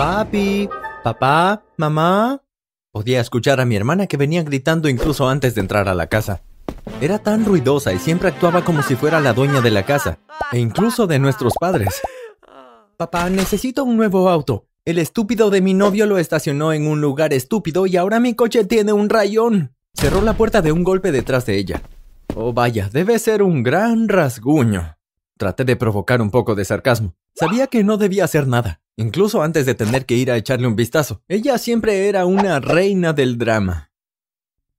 Papi, papá, mamá. Podía escuchar a mi hermana que venía gritando incluso antes de entrar a la casa. Era tan ruidosa y siempre actuaba como si fuera la dueña de la casa, e incluso de nuestros padres. Papá, necesito un nuevo auto. El estúpido de mi novio lo estacionó en un lugar estúpido y ahora mi coche tiene un rayón. Cerró la puerta de un golpe detrás de ella. Oh, vaya, debe ser un gran rasguño. Traté de provocar un poco de sarcasmo. Sabía que no debía hacer nada, incluso antes de tener que ir a echarle un vistazo. Ella siempre era una reina del drama.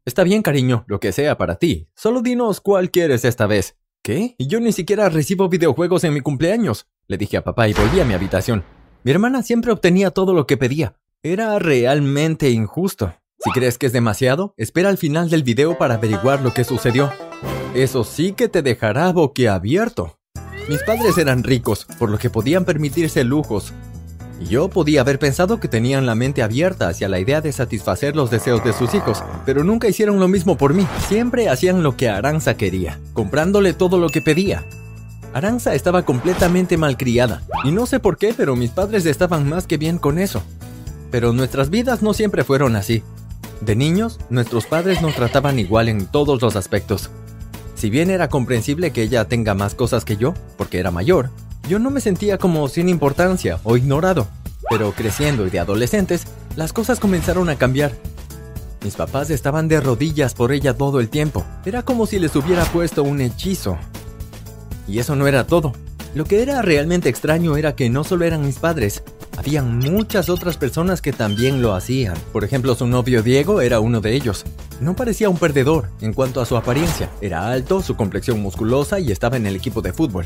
Está bien, cariño, lo que sea para ti. Solo dinos cuál quieres esta vez. ¿Qué? Y yo ni siquiera recibo videojuegos en mi cumpleaños. Le dije a papá y volví a mi habitación. Mi hermana siempre obtenía todo lo que pedía. Era realmente injusto. Si crees que es demasiado, espera al final del video para averiguar lo que sucedió. Eso sí que te dejará boquiabierto. Mis padres eran ricos, por lo que podían permitirse lujos. Yo podía haber pensado que tenían la mente abierta hacia la idea de satisfacer los deseos de sus hijos, pero nunca hicieron lo mismo por mí. Siempre hacían lo que Aranza quería, comprándole todo lo que pedía. Aranza estaba completamente malcriada, y no sé por qué, pero mis padres estaban más que bien con eso. Pero nuestras vidas no siempre fueron así. De niños, nuestros padres nos trataban igual en todos los aspectos. Si bien era comprensible que ella tenga más cosas que yo, porque era mayor, yo no me sentía como sin importancia o ignorado. Pero creciendo y de adolescentes, las cosas comenzaron a cambiar. Mis papás estaban de rodillas por ella todo el tiempo. Era como si les hubiera puesto un hechizo. Y eso no era todo. Lo que era realmente extraño era que no solo eran mis padres, habían muchas otras personas que también lo hacían. Por ejemplo, su novio Diego era uno de ellos. No parecía un perdedor en cuanto a su apariencia. Era alto, su complexión musculosa y estaba en el equipo de fútbol.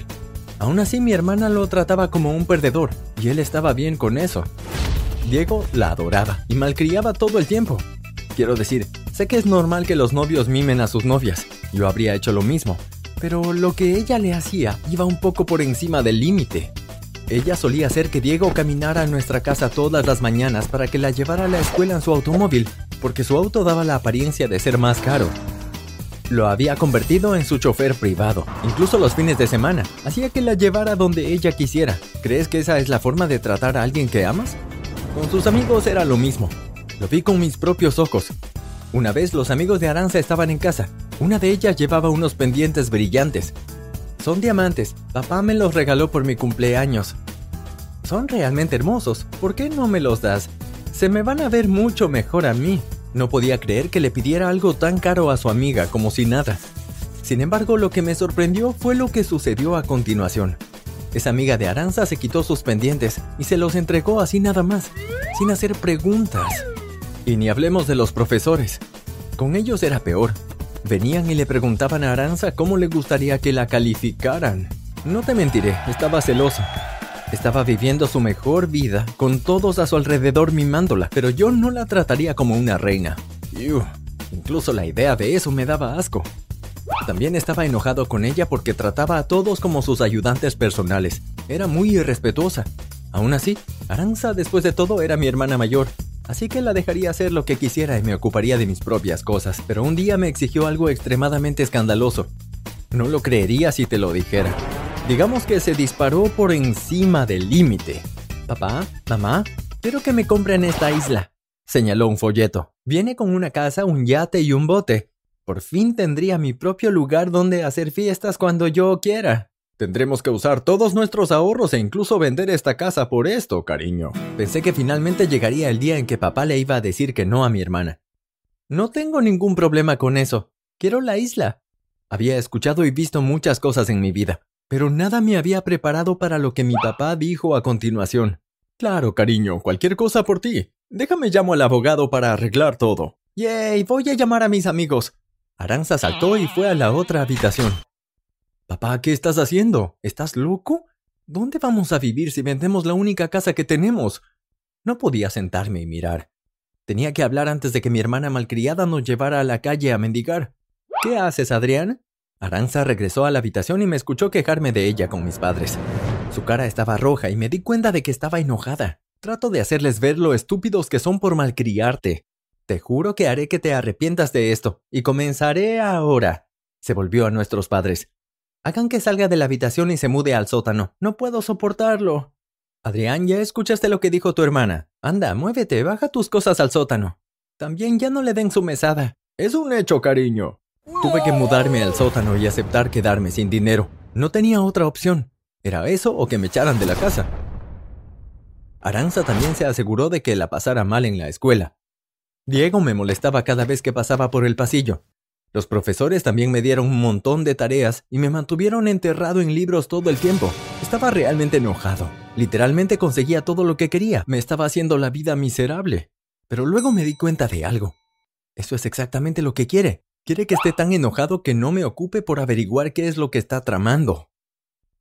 Aún así, mi hermana lo trataba como un perdedor y él estaba bien con eso. Diego la adoraba y malcriaba todo el tiempo. Quiero decir, sé que es normal que los novios mimen a sus novias. Yo habría hecho lo mismo, pero lo que ella le hacía iba un poco por encima del límite. Ella solía hacer que Diego caminara a nuestra casa todas las mañanas para que la llevara a la escuela en su automóvil, porque su auto daba la apariencia de ser más caro. Lo había convertido en su chofer privado, incluso los fines de semana. Hacía que la llevara donde ella quisiera. ¿Crees que esa es la forma de tratar a alguien que amas? Con sus amigos era lo mismo. Lo vi con mis propios ojos. Una vez los amigos de Aranza estaban en casa. Una de ellas llevaba unos pendientes brillantes. Son diamantes. Papá me los regaló por mi cumpleaños. Son realmente hermosos. ¿Por qué no me los das? Se me van a ver mucho mejor a mí. No podía creer que le pidiera algo tan caro a su amiga como si nada. Sin embargo, lo que me sorprendió fue lo que sucedió a continuación. Esa amiga de Aranza se quitó sus pendientes y se los entregó así nada más, sin hacer preguntas. Y ni hablemos de los profesores. Con ellos era peor. Venían y le preguntaban a Aranza cómo le gustaría que la calificaran. No te mentiré, estaba celoso. Estaba viviendo su mejor vida, con todos a su alrededor mimándola, pero yo no la trataría como una reina. incluso la idea de eso me daba asco. También estaba enojado con ella porque trataba a todos como sus ayudantes personales. Era muy irrespetuosa. Aún así, Aranza después de todo era mi hermana mayor, así que la dejaría hacer lo que quisiera y me ocuparía de mis propias cosas, pero un día me exigió algo extremadamente escandaloso. No lo creería si te lo dijera. Digamos que se disparó por encima del límite. Papá, mamá, quiero que me compren esta isla, señaló un folleto. Viene con una casa, un yate y un bote. Por fin tendría mi propio lugar donde hacer fiestas cuando yo quiera. Tendremos que usar todos nuestros ahorros e incluso vender esta casa por esto, cariño. Pensé que finalmente llegaría el día en que papá le iba a decir que no a mi hermana. No tengo ningún problema con eso. Quiero la isla. Había escuchado y visto muchas cosas en mi vida, pero nada me había preparado para lo que mi papá dijo a continuación. Claro, cariño, cualquier cosa por ti. Déjame llamo al abogado para arreglar todo. ¡Yay! Voy a llamar a mis amigos. Aranza saltó y fue a la otra habitación. Papá, ¿qué estás haciendo? ¿Estás loco? ¿Dónde vamos a vivir si vendemos la única casa que tenemos? No podía sentarme y mirar. Tenía que hablar antes de que mi hermana malcriada nos llevara a la calle a mendigar. ¿Qué haces, Adrián? Aranza regresó a la habitación y me escuchó quejarme de ella con mis padres. Su cara estaba roja y me di cuenta de que estaba enojada. Trato de hacerles ver lo estúpidos que son por malcriarte. Te juro que haré que te arrepientas de esto, y comenzaré ahora. Se volvió a nuestros padres. Hagan que salga de la habitación y se mude al sótano. No puedo soportarlo. Adrián, ya escuchaste lo que dijo tu hermana. Anda, muévete, baja tus cosas al sótano. También ya no le den su mesada. Es un hecho, cariño. Tuve que mudarme al sótano y aceptar quedarme sin dinero. No tenía otra opción. Era eso o que me echaran de la casa. Aranza también se aseguró de que la pasara mal en la escuela. Diego me molestaba cada vez que pasaba por el pasillo. Los profesores también me dieron un montón de tareas y me mantuvieron enterrado en libros todo el tiempo. Estaba realmente enojado. Literalmente conseguía todo lo que quería. Me estaba haciendo la vida miserable. Pero luego me di cuenta de algo. Eso es exactamente lo que quiere. Quiere que esté tan enojado que no me ocupe por averiguar qué es lo que está tramando.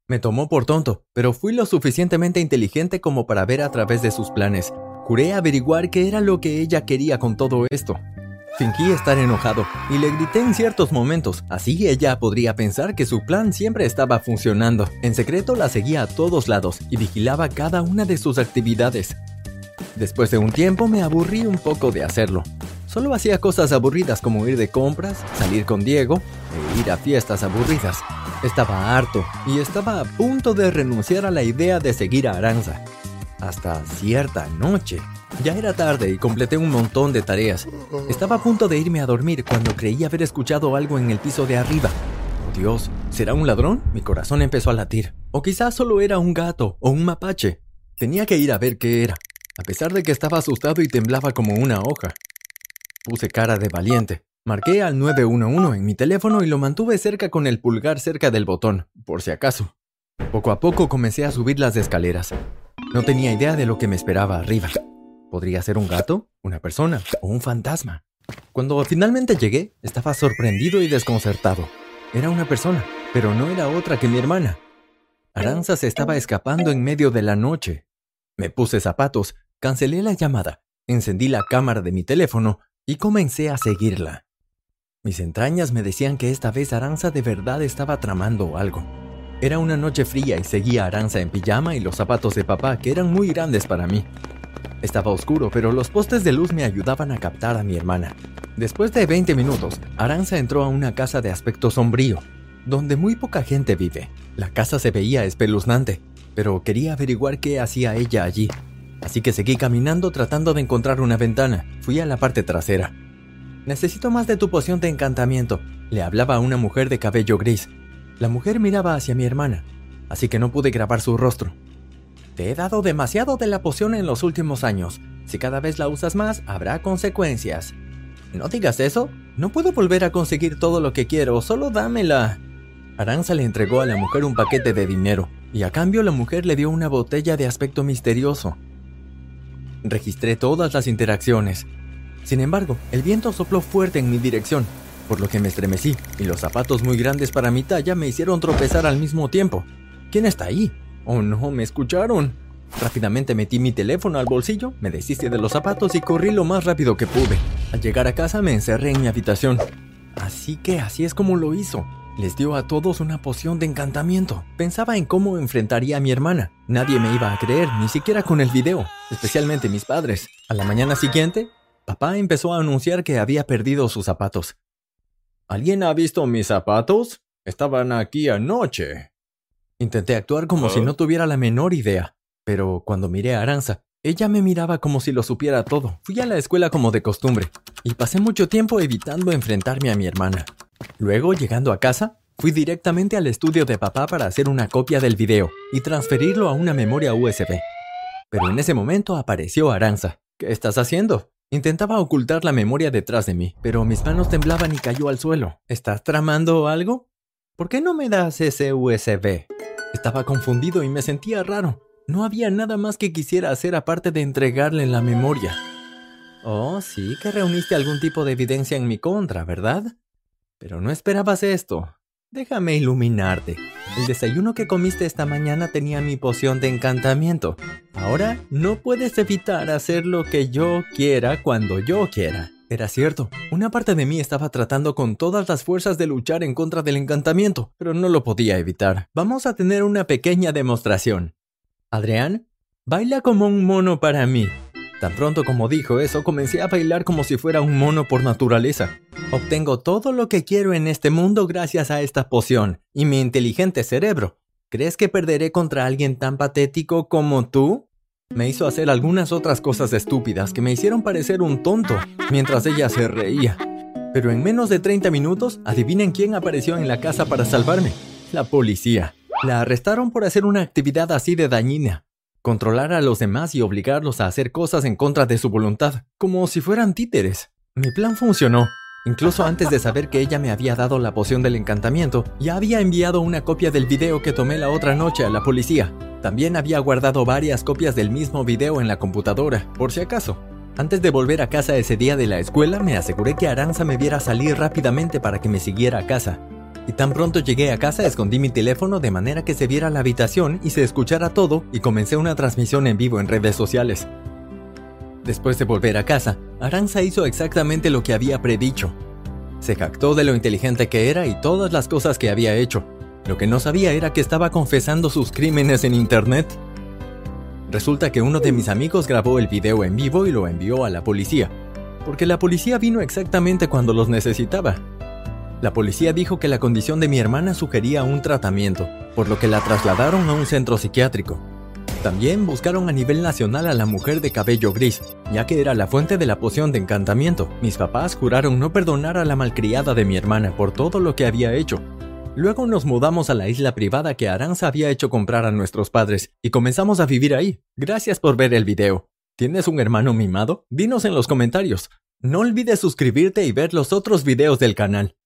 Me tomó por tonto, pero fui lo suficientemente inteligente como para ver a través de sus planes. Juré averiguar qué era lo que ella quería con todo esto. Fingí estar enojado y le grité en ciertos momentos, así ella podría pensar que su plan siempre estaba funcionando. En secreto la seguía a todos lados y vigilaba cada una de sus actividades. Después de un tiempo me aburrí un poco de hacerlo. Solo hacía cosas aburridas como ir de compras, salir con Diego e ir a fiestas aburridas. Estaba harto y estaba a punto de renunciar a la idea de seguir a Aranza. Hasta cierta noche. Ya era tarde y completé un montón de tareas. Estaba a punto de irme a dormir cuando creí haber escuchado algo en el piso de arriba. Oh Dios, ¿será un ladrón? Mi corazón empezó a latir. O quizás solo era un gato o un mapache. Tenía que ir a ver qué era, a pesar de que estaba asustado y temblaba como una hoja. Puse cara de valiente. Marqué al 911 en mi teléfono y lo mantuve cerca con el pulgar cerca del botón, por si acaso. Poco a poco comencé a subir las escaleras. No tenía idea de lo que me esperaba arriba. ¿Podría ser un gato, una persona o un fantasma? Cuando finalmente llegué, estaba sorprendido y desconcertado. Era una persona, pero no era otra que mi hermana. Aranza se estaba escapando en medio de la noche. Me puse zapatos, cancelé la llamada, encendí la cámara de mi teléfono y comencé a seguirla. Mis entrañas me decían que esta vez Aranza de verdad estaba tramando algo. Era una noche fría y seguía a Aranza en pijama y los zapatos de papá, que eran muy grandes para mí. Estaba oscuro, pero los postes de luz me ayudaban a captar a mi hermana. Después de 20 minutos, Aranza entró a una casa de aspecto sombrío, donde muy poca gente vive. La casa se veía espeluznante, pero quería averiguar qué hacía ella allí. Así que seguí caminando tratando de encontrar una ventana. Fui a la parte trasera. Necesito más de tu poción de encantamiento, le hablaba a una mujer de cabello gris. La mujer miraba hacia mi hermana, así que no pude grabar su rostro. Te he dado demasiado de la poción en los últimos años. Si cada vez la usas más, habrá consecuencias. No digas eso. No puedo volver a conseguir todo lo que quiero, solo dámela. Aranza le entregó a la mujer un paquete de dinero, y a cambio la mujer le dio una botella de aspecto misterioso. Registré todas las interacciones, sin embargo, el viento sopló fuerte en mi dirección, por lo que me estremecí, y los zapatos muy grandes para mi talla me hicieron tropezar al mismo tiempo. ¿Quién está ahí? Oh no, me escucharon. Rápidamente metí mi teléfono al bolsillo, me deshice de los zapatos y corrí lo más rápido que pude. Al llegar a casa me encerré en mi habitación. Así que así es como lo hizo. Les dio a todos una poción de encantamiento. Pensaba en cómo enfrentaría a mi hermana. Nadie me iba a creer, ni siquiera con el video, especialmente mis padres. A la mañana siguiente, Papá empezó a anunciar que había perdido sus zapatos. ¿Alguien ha visto mis zapatos? Estaban aquí anoche. Intenté actuar como si ¿Ah? no tuviera la menor idea, pero cuando miré a Aranza, ella me miraba como si lo supiera todo. Fui a la escuela como de costumbre, y pasé mucho tiempo evitando enfrentarme a mi hermana. Luego, llegando a casa, fui directamente al estudio de papá para hacer una copia del video y transferirlo a una memoria USB. Pero en ese momento apareció Aranza. ¿Qué estás haciendo? Intentaba ocultar la memoria detrás de mí, pero mis manos temblaban y cayó al suelo. ¿Estás tramando algo? ¿Por qué no me das ese USB? Estaba confundido y me sentía raro. No había nada más que quisiera hacer aparte de entregarle la memoria. Oh, sí que reuniste algún tipo de evidencia en mi contra, ¿verdad? Pero no esperabas esto. Déjame iluminarte. El desayuno que comiste esta mañana tenía mi poción de encantamiento. Ahora no puedes evitar hacer lo que yo quiera cuando yo quiera. Era cierto, una parte de mí estaba tratando con todas las fuerzas de luchar en contra del encantamiento, pero no lo podía evitar. Vamos a tener una pequeña demostración. Adrián, baila como un mono para mí. Tan pronto como dijo eso, comencé a bailar como si fuera un mono por naturaleza. Obtengo todo lo que quiero en este mundo gracias a esta poción y mi inteligente cerebro. ¿Crees que perderé contra alguien tan patético como tú? Me hizo hacer algunas otras cosas estúpidas que me hicieron parecer un tonto, mientras ella se reía. Pero en menos de 30 minutos, adivinen quién apareció en la casa para salvarme. La policía. La arrestaron por hacer una actividad así de dañina. Controlar a los demás y obligarlos a hacer cosas en contra de su voluntad, como si fueran títeres. Mi plan funcionó. Incluso antes de saber que ella me había dado la poción del encantamiento, ya había enviado una copia del video que tomé la otra noche a la policía. También había guardado varias copias del mismo video en la computadora, por si acaso. Antes de volver a casa ese día de la escuela, me aseguré que Aranza me viera salir rápidamente para que me siguiera a casa. Y tan pronto llegué a casa, escondí mi teléfono de manera que se viera la habitación y se escuchara todo y comencé una transmisión en vivo en redes sociales. Después de volver a casa, Aranza hizo exactamente lo que había predicho. Se jactó de lo inteligente que era y todas las cosas que había hecho. Lo que no sabía era que estaba confesando sus crímenes en Internet. Resulta que uno de mis amigos grabó el video en vivo y lo envió a la policía, porque la policía vino exactamente cuando los necesitaba. La policía dijo que la condición de mi hermana sugería un tratamiento, por lo que la trasladaron a un centro psiquiátrico. También buscaron a nivel nacional a la mujer de cabello gris, ya que era la fuente de la poción de encantamiento. Mis papás juraron no perdonar a la malcriada de mi hermana por todo lo que había hecho. Luego nos mudamos a la isla privada que Aranza había hecho comprar a nuestros padres y comenzamos a vivir ahí. Gracias por ver el video. ¿Tienes un hermano mimado? Dinos en los comentarios. No olvides suscribirte y ver los otros videos del canal.